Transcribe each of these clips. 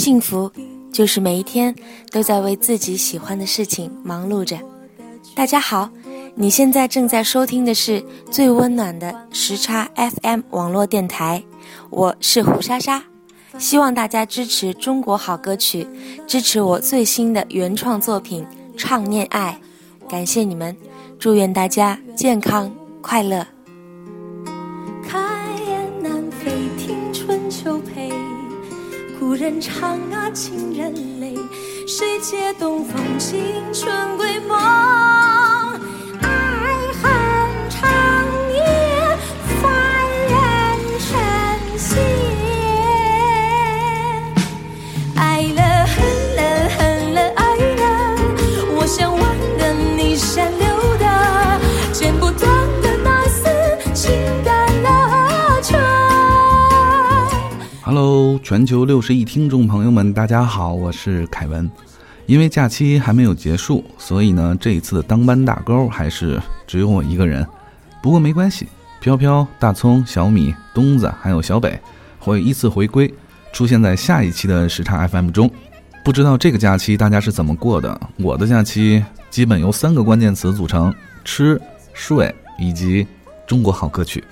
幸福就是每一天都在为自己喜欢的事情忙碌着。大家好，你现在正在收听的是最温暖的时差 FM 网络电台，我是胡莎莎。希望大家支持中国好歌曲，支持我最新的原创作品《唱念爱》，感谢你们，祝愿大家健康快乐。唱啊，情人泪。谁解东风，青春归梦。全球六十亿听众朋友们，大家好，我是凯文。因为假期还没有结束，所以呢，这一次的当班大钩还是只有我一个人。不过没关系，飘飘、大葱、小米、东子还有小北会依次回归，出现在下一期的时差 FM 中。不知道这个假期大家是怎么过的？我的假期基本由三个关键词组成：吃、睡以及中国好歌曲。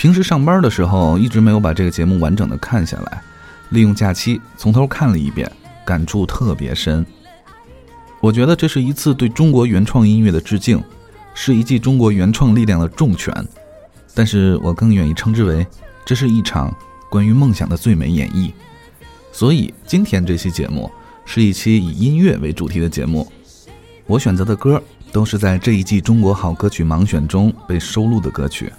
平时上班的时候一直没有把这个节目完整的看下来，利用假期从头看了一遍，感触特别深。我觉得这是一次对中国原创音乐的致敬，是一记中国原创力量的重拳。但是我更愿意称之为，这是一场关于梦想的最美演绎。所以今天这期节目是一期以音乐为主题的节目，我选择的歌都是在这一季中国好歌曲盲选中被收录的歌曲。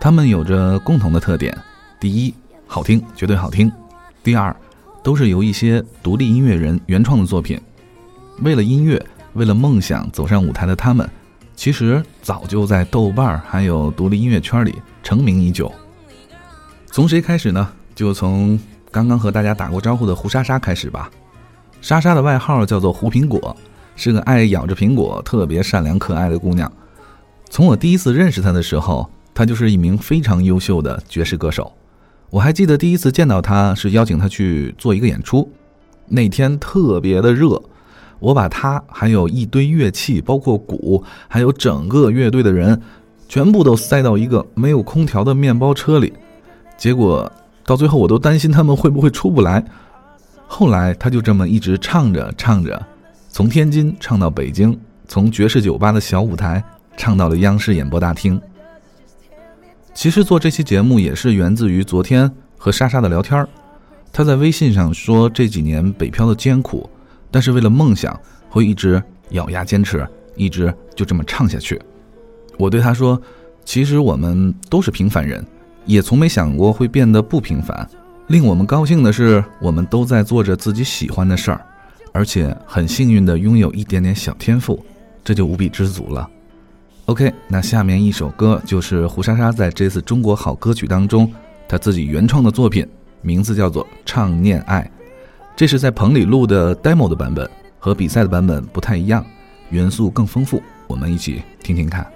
他们有着共同的特点：第一，好听，绝对好听；第二，都是由一些独立音乐人原创的作品。为了音乐，为了梦想走上舞台的他们，其实早就在豆瓣儿还有独立音乐圈里成名已久。从谁开始呢？就从刚刚和大家打过招呼的胡莎莎开始吧。莎莎的外号叫做胡苹果，是个爱咬着苹果、特别善良可爱的姑娘。从我第一次认识她的时候。他就是一名非常优秀的爵士歌手，我还记得第一次见到他是邀请他去做一个演出，那天特别的热，我把他还有一堆乐器，包括鼓，还有整个乐队的人，全部都塞到一个没有空调的面包车里，结果到最后我都担心他们会不会出不来。后来他就这么一直唱着唱着，从天津唱到北京，从爵士酒吧的小舞台唱到了央视演播大厅。其实做这期节目也是源自于昨天和莎莎的聊天儿，她在微信上说这几年北漂的艰苦，但是为了梦想会一直咬牙坚持，一直就这么唱下去。我对她说，其实我们都是平凡人，也从没想过会变得不平凡。令我们高兴的是，我们都在做着自己喜欢的事儿，而且很幸运的拥有一点点小天赋，这就无比知足了。OK，那下面一首歌就是胡莎莎在这次中国好歌曲当中，她自己原创的作品，名字叫做《唱念爱》，这是在棚里录的 demo 的版本，和比赛的版本不太一样，元素更丰富，我们一起听听看。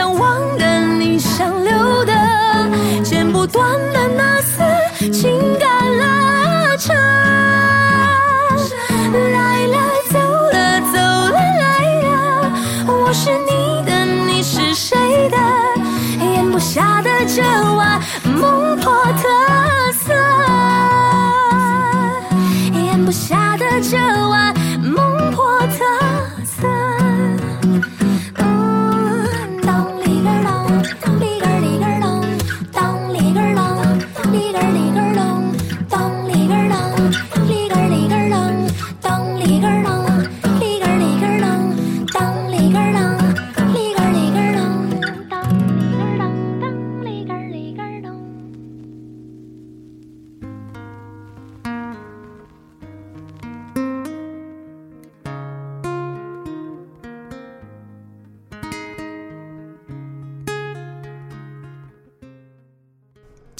想忘的，你想留的，剪不断的那丝情感拉扯。来了，走了，走了，来了，我是你的，你是谁的？咽不下的这碗孟婆特色，咽不下的这碗。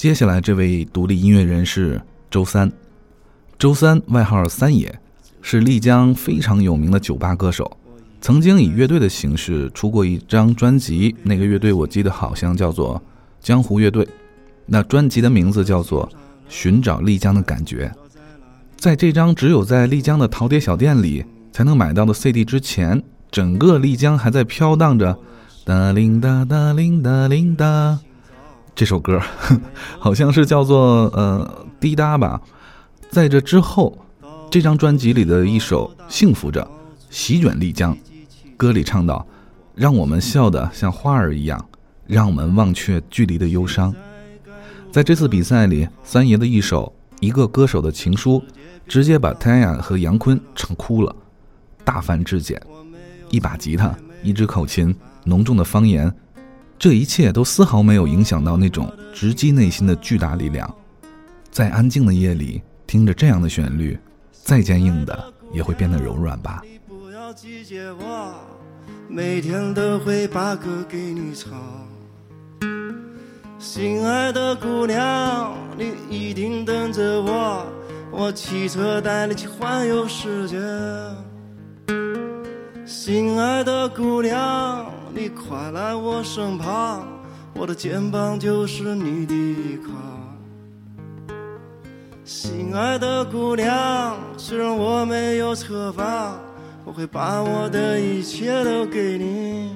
接下来这位独立音乐人是周三，周三外号三爷，是丽江非常有名的酒吧歌手，曾经以乐队的形式出过一张专辑，那个乐队我记得好像叫做江湖乐队，那专辑的名字叫做《寻找丽江的感觉》。在这张只有在丽江的陶碟小店里才能买到的 CD 之前，整个丽江还在飘荡着哒铃哒哒铃哒铃哒。这首歌 好像是叫做呃滴答吧，在这之后，这张专辑里的一首《幸福着》席卷丽江，歌里唱到：“让我们笑得像花儿一样，让我们忘却距离的忧伤。”在这次比赛里，三爷的一首《一个歌手的情书》，直接把 Taya 和杨坤唱哭了，大范至简，一把吉他，一支口琴，浓重的方言。这一切都丝毫没有影响到那种直击内心的巨大力量，在安静的夜里听着这样的旋律，再坚硬的也会变得柔软吧。不要拒绝我，每天都会把歌给你唱。心爱的姑娘，你一定等着我，我骑车带你去环游世界。心爱的姑娘。你快来我身旁，我的肩膀就是你的依靠。心爱的姑娘，虽然我没有车房，我会把我的一切都给你。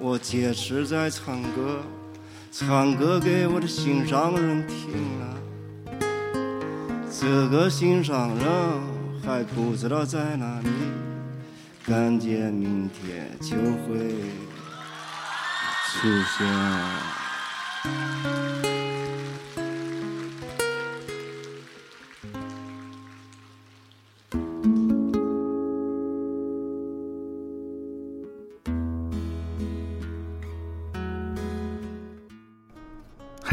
我坚持在唱歌，唱歌给我的心上人听啊。这个心上人还不知道在哪里，感觉明天就会出现。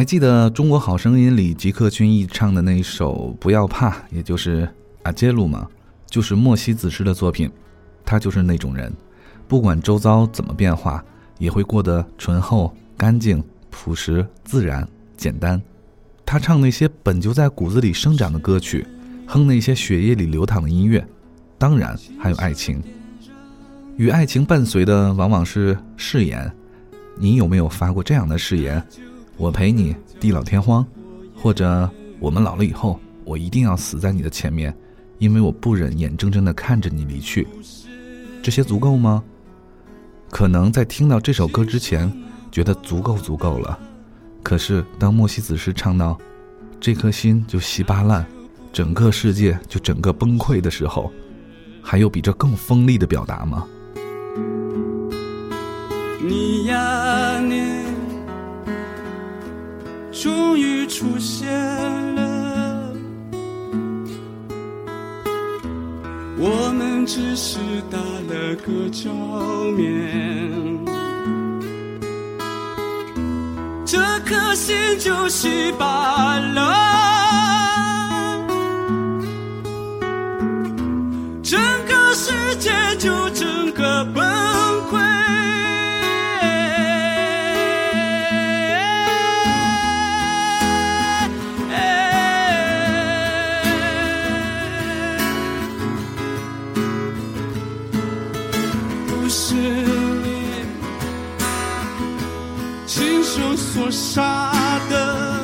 还记得《中国好声音》里吉克隽逸唱的那一首《不要怕》，也就是阿杰鲁吗？就是莫西子诗的作品。他就是那种人，不管周遭怎么变化，也会过得醇厚、干净、朴实、自然、简单。他唱那些本就在骨子里生长的歌曲，哼那些血液里流淌的音乐，当然还有爱情。与爱情伴随的往往是誓言。你有没有发过这样的誓言？我陪你地老天荒，或者我们老了以后，我一定要死在你的前面，因为我不忍眼睁睁地看着你离去。这些足够吗？可能在听到这首歌之前，觉得足够足够了。可是当莫西子诗唱到“这颗心就稀巴烂，整个世界就整个崩溃”的时候，还有比这更锋利的表达吗？你呀，终于出现了，我们只是打了个照面，这颗心就稀巴了，手所杀的，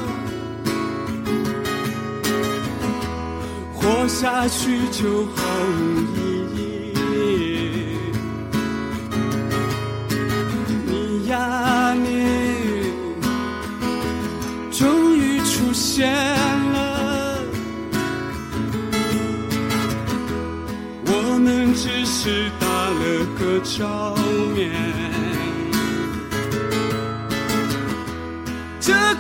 活下去就毫无意义。你呀你，终于出现了。我们只是打了个照面，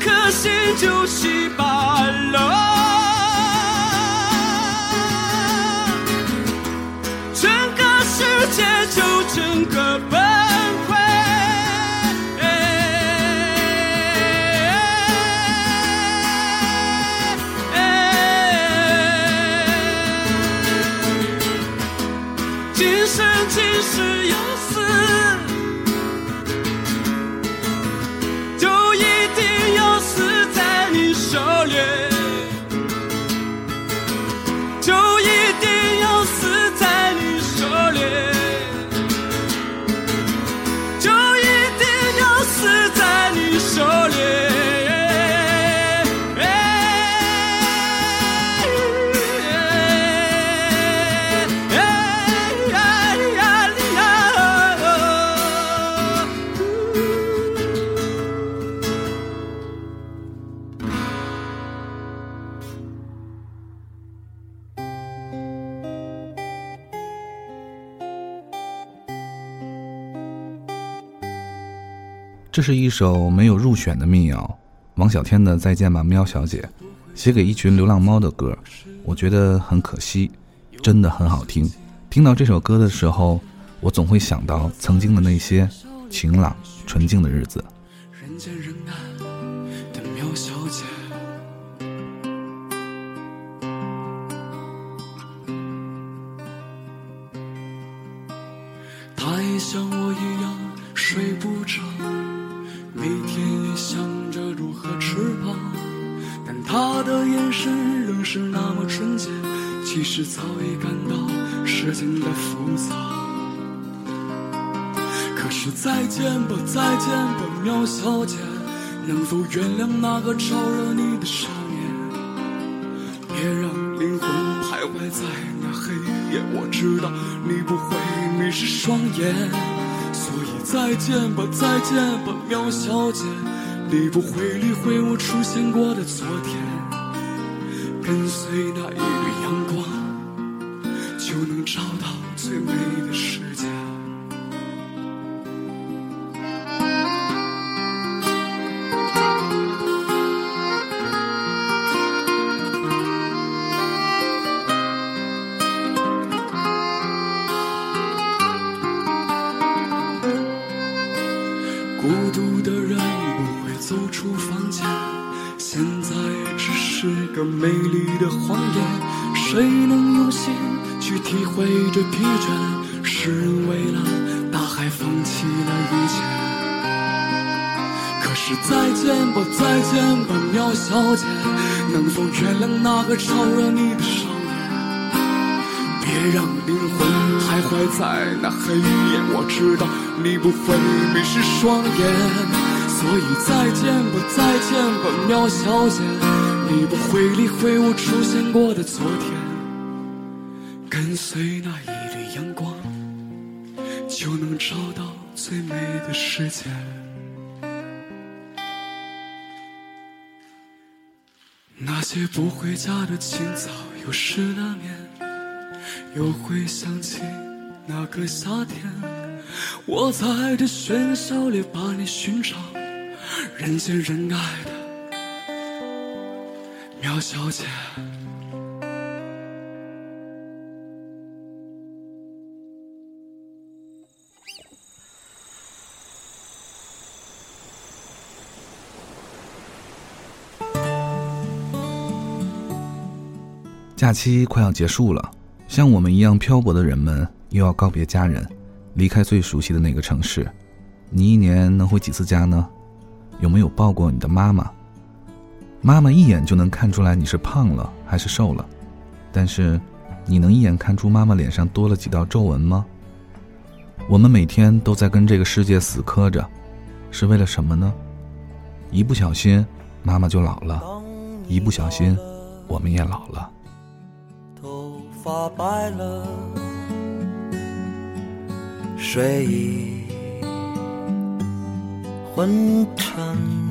颗心就稀巴了，这是一首没有入选的民谣，王小天的《再见吧，喵小姐》，写给一群流浪猫的歌，我觉得很可惜，真的很好听。听到这首歌的时候，我总会想到曾经的那些晴朗、纯净的日子。人见人爱的喵小姐，他也像我一样睡不着，其实早已感到事情的复杂。可是再见吧，再见吧，苗小姐，能否原谅那个招惹你的少年？别让灵魂徘徊在那黑夜，我知道你不会迷失双眼，所以再见吧，再见吧，苗小姐，你不会理会我出现过的昨天，跟随那一阳光，就能找到最美的世界。孤独的人不会走出房间，现在只是个美丽的谎言。谁能用心去体会这疲倦？诗人为了大海放弃了一切。可是再见吧，再见吧，苗小姐，能否原谅那个招惹你的少年？别让灵魂徘徊在那黑夜，我知道你不会迷失双眼，所以再见吧，再见吧，苗小姐，你不会理会我出现过的昨天。跟随那一缕阳光，就能找到最美的世界。那些不回家的清早，又失了眠，又会想起那个夏天。我在爱的喧嚣里把你寻找，人见人爱的苗小姐。假期快要结束了，像我们一样漂泊的人们又要告别家人，离开最熟悉的那个城市。你一年能回几次家呢？有没有抱过你的妈妈？妈妈一眼就能看出来你是胖了还是瘦了，但是你能一眼看出妈妈脸上多了几道皱纹吗？我们每天都在跟这个世界死磕着，是为了什么呢？一不小心，妈妈就老了；一不小心，我们也老了。头发白了，睡意昏沉。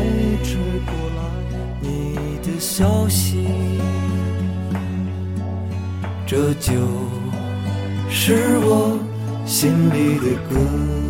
风吹过来，你的消息，这就是我心里的歌。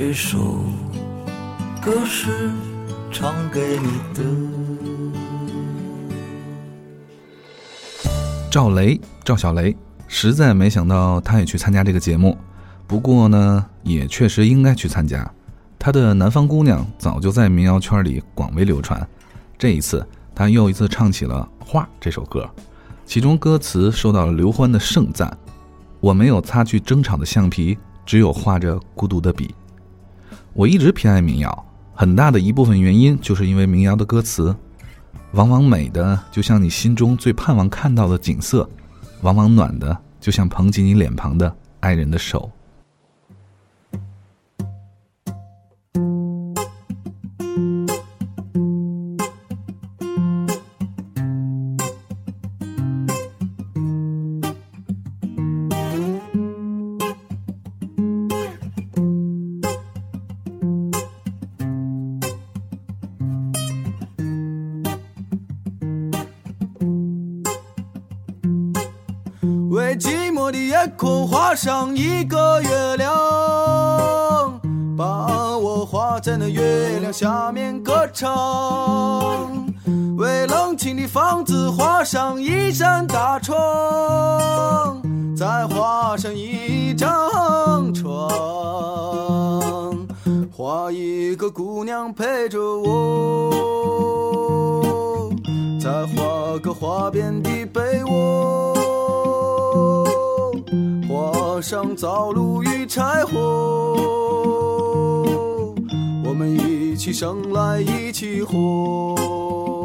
这首歌是唱给你的。赵雷，赵小雷，实在没想到他也去参加这个节目。不过呢，也确实应该去参加。他的《南方姑娘》早就在民谣圈里广为流传。这一次，他又一次唱起了《画》这首歌，其中歌词受到了刘欢的盛赞：“我没有擦去争吵的橡皮，只有画着孤独的笔。”我一直偏爱民谣，很大的一部分原因就是因为民谣的歌词，往往美的就像你心中最盼望看到的景色，往往暖的就像捧起你脸庞的爱人的手。为寂寞的夜空画上一个月亮，把我画在那月亮下面歌唱。为冷清的房子画上一扇大窗，再画上一张床，画一个姑娘陪着我，再画个花边的被窝。上灶炉与柴火，我们一起生来一起活。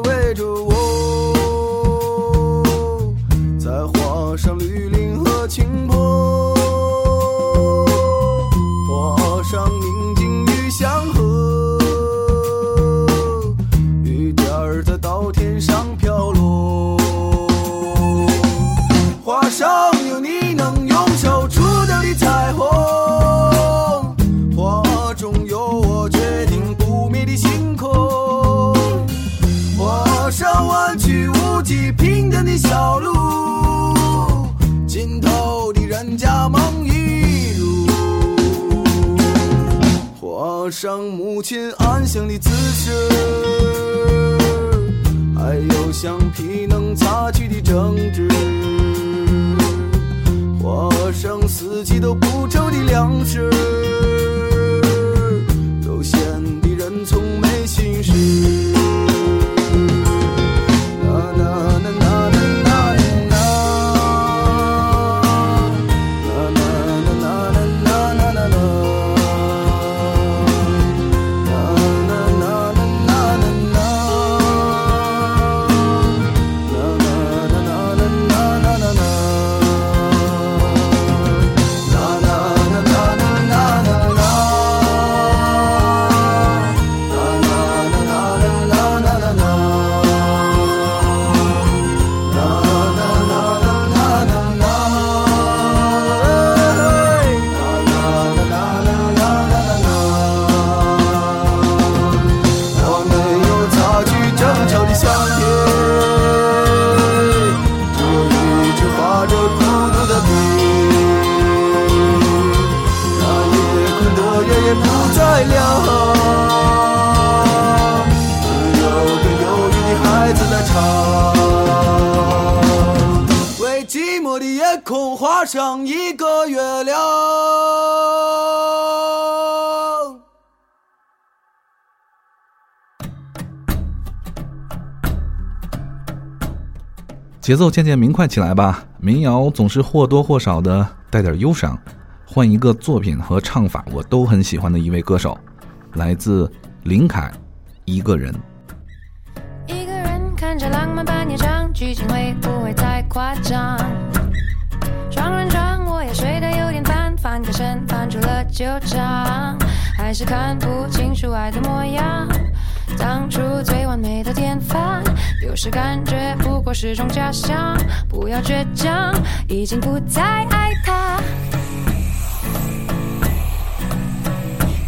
围着我，再画上绿林和青坡，母亲安详的姿势，还有橡皮能擦去的争执。花生四季都不愁的粮食，节奏渐渐明快起来吧。民谣总是或多或少的带点忧伤，换一个作品和唱法我都很喜欢的一位歌手，来自林凯，一个人。一个人看着浪漫半夜场，剧情会不会太夸张？双人床我也睡得有点烦，翻个身，翻出了旧账，还是看不清楚爱的模样。当初最完美的典范，有时感觉不过是种假象。不要倔强，已经不再爱他，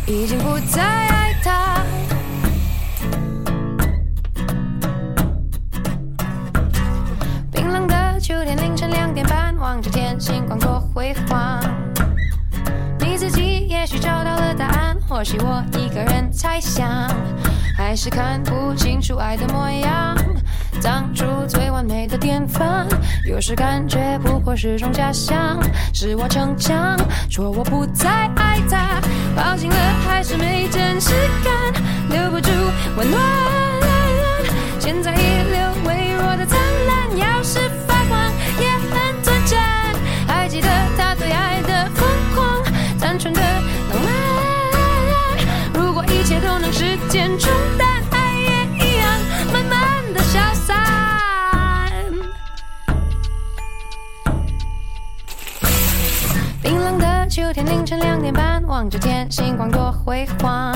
已经不再爱他。冰冷的秋天凌晨两点半，望着天，星光多辉煌。你自己也许找到了答案，或许我一个人猜想，还是看不清楚爱的模样。当初最完美的典范，有时感觉不过是种假象。是我逞强，说我不再爱他，抱紧了还是没真实感，留不住温暖。现在遗留微弱的灿烂，要是发光也很短暂。还记得他昨天凌晨两点半，望着天，星光多辉煌。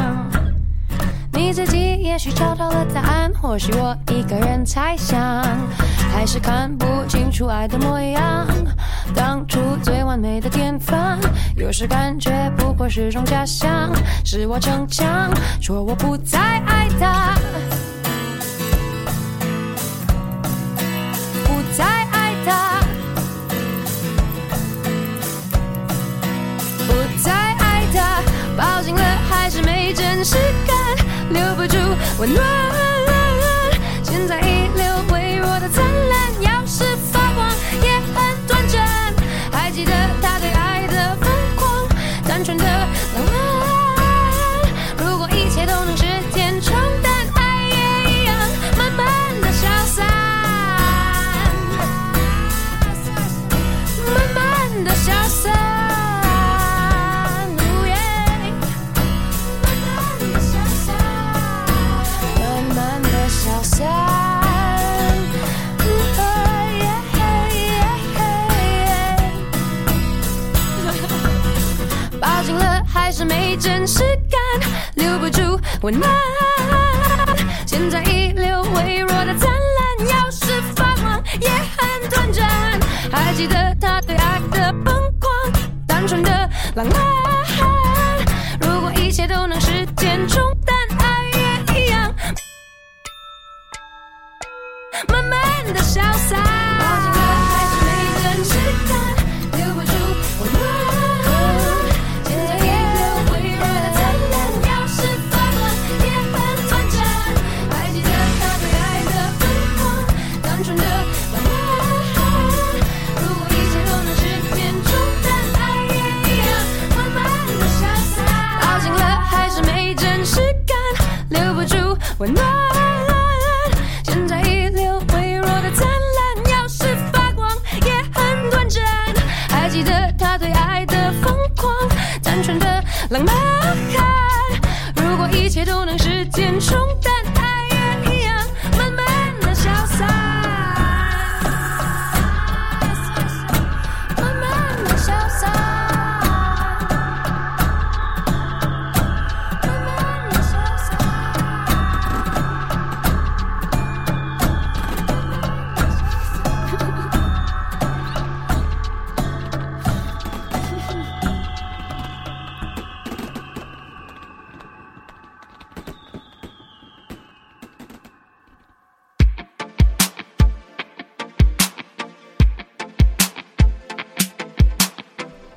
你自己也许找到了答案，或许我一个人猜想，还是看不清楚爱的模样。当初最完美的典范，有时感觉不过是种假象。是我逞强，说我不再爱他，真实感，留不住温暖。温暖。现在遗留微弱的灿烂，要是发光也很短暂。还记得他对爱的疯狂，单纯的浪漫。如果一切都能时间冲淡，爱也一样慢慢的消散。住温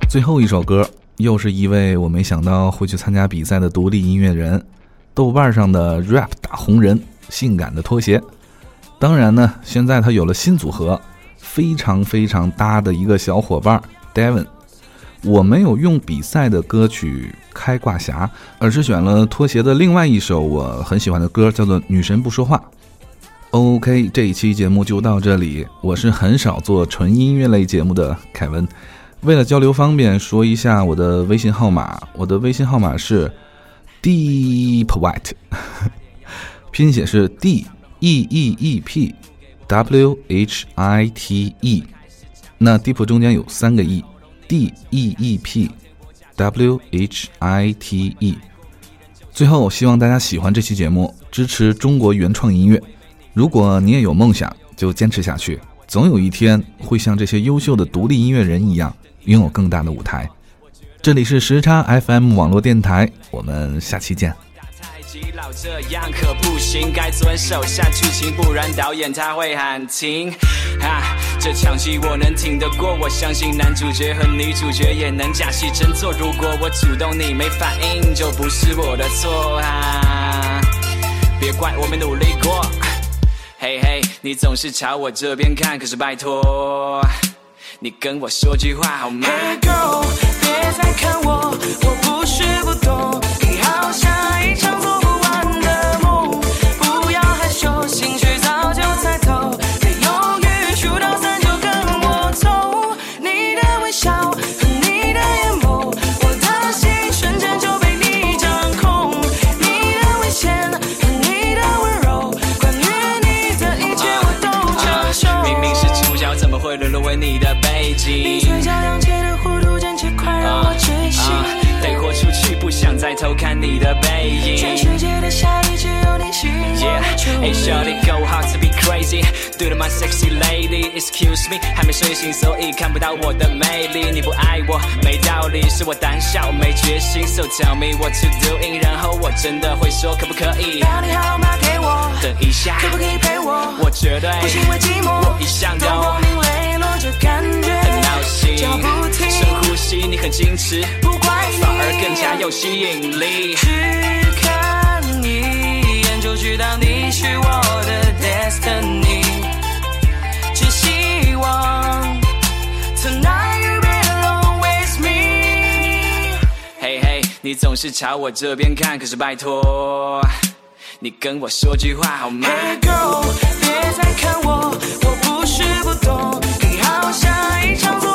最后一首歌，又是一位我没想到会去参加比赛的独立音乐人，豆瓣上的 rap 大红人，性感的拖鞋。当然呢，现在他有了新组合，非常非常搭的一个小伙伴 Devon。我没有用比赛的歌曲开挂侠，而是选了拖鞋的另外一首我很喜欢的歌，叫做《女神不说话》。OK，这一期节目就到这里。我是很少做纯音乐类节目的凯文。为了交流方便，说一下我的微信号码。我的微信号码是 Deep White，拼写是 D E E E P W H I T E。那 Deep 中间有三个 E，D E E P W H I T E。最后，希望大家喜欢这期节目，支持中国原创音乐。如果你也有梦想，就坚持下去，总有一天会像这些优秀的独立音乐人一样，拥有更大的舞台。这里是时差 FM 网络电台，我们下期见。太极老这样可不行，该遵守下剧情，不然导演他会喊停。啊，这场戏我能挺得过，我相信男主角和女主角也能假戏真做。如果我主动你没反应，就不是我的错啊！别怪我没努力过。嘿嘿，你总是朝我这边看，可是拜托，你跟我说句话好吗？Hey girl，别再看我，我的背你景？嘴角扬起的弧度，真切快让我窒息。啊，得豁出去，不想再偷看你的背影。全世界的下雨只有你吸引我 Yeah, 的注 hey。shawty, go hard to be crazy. Do to my sexy lady, excuse me，还没睡醒，所以看不到我的魅力。你不爱我没道理，是我胆小没决心。So tell me what to doing，然后我真的会说可不可以？把你号码给我，等一下，可不可以陪我？我绝对不是因为寂寞，我一向都这感觉，很闹心。脚不停，深呼吸，你很矜持，不怪你，反而更加有吸引力。只看一眼就知道你是我的 destiny，只希望 tonight you belong with me。嘿嘿，你总是朝我这边看，可是拜托，你跟我说句话好吗？Hey girl，下一场。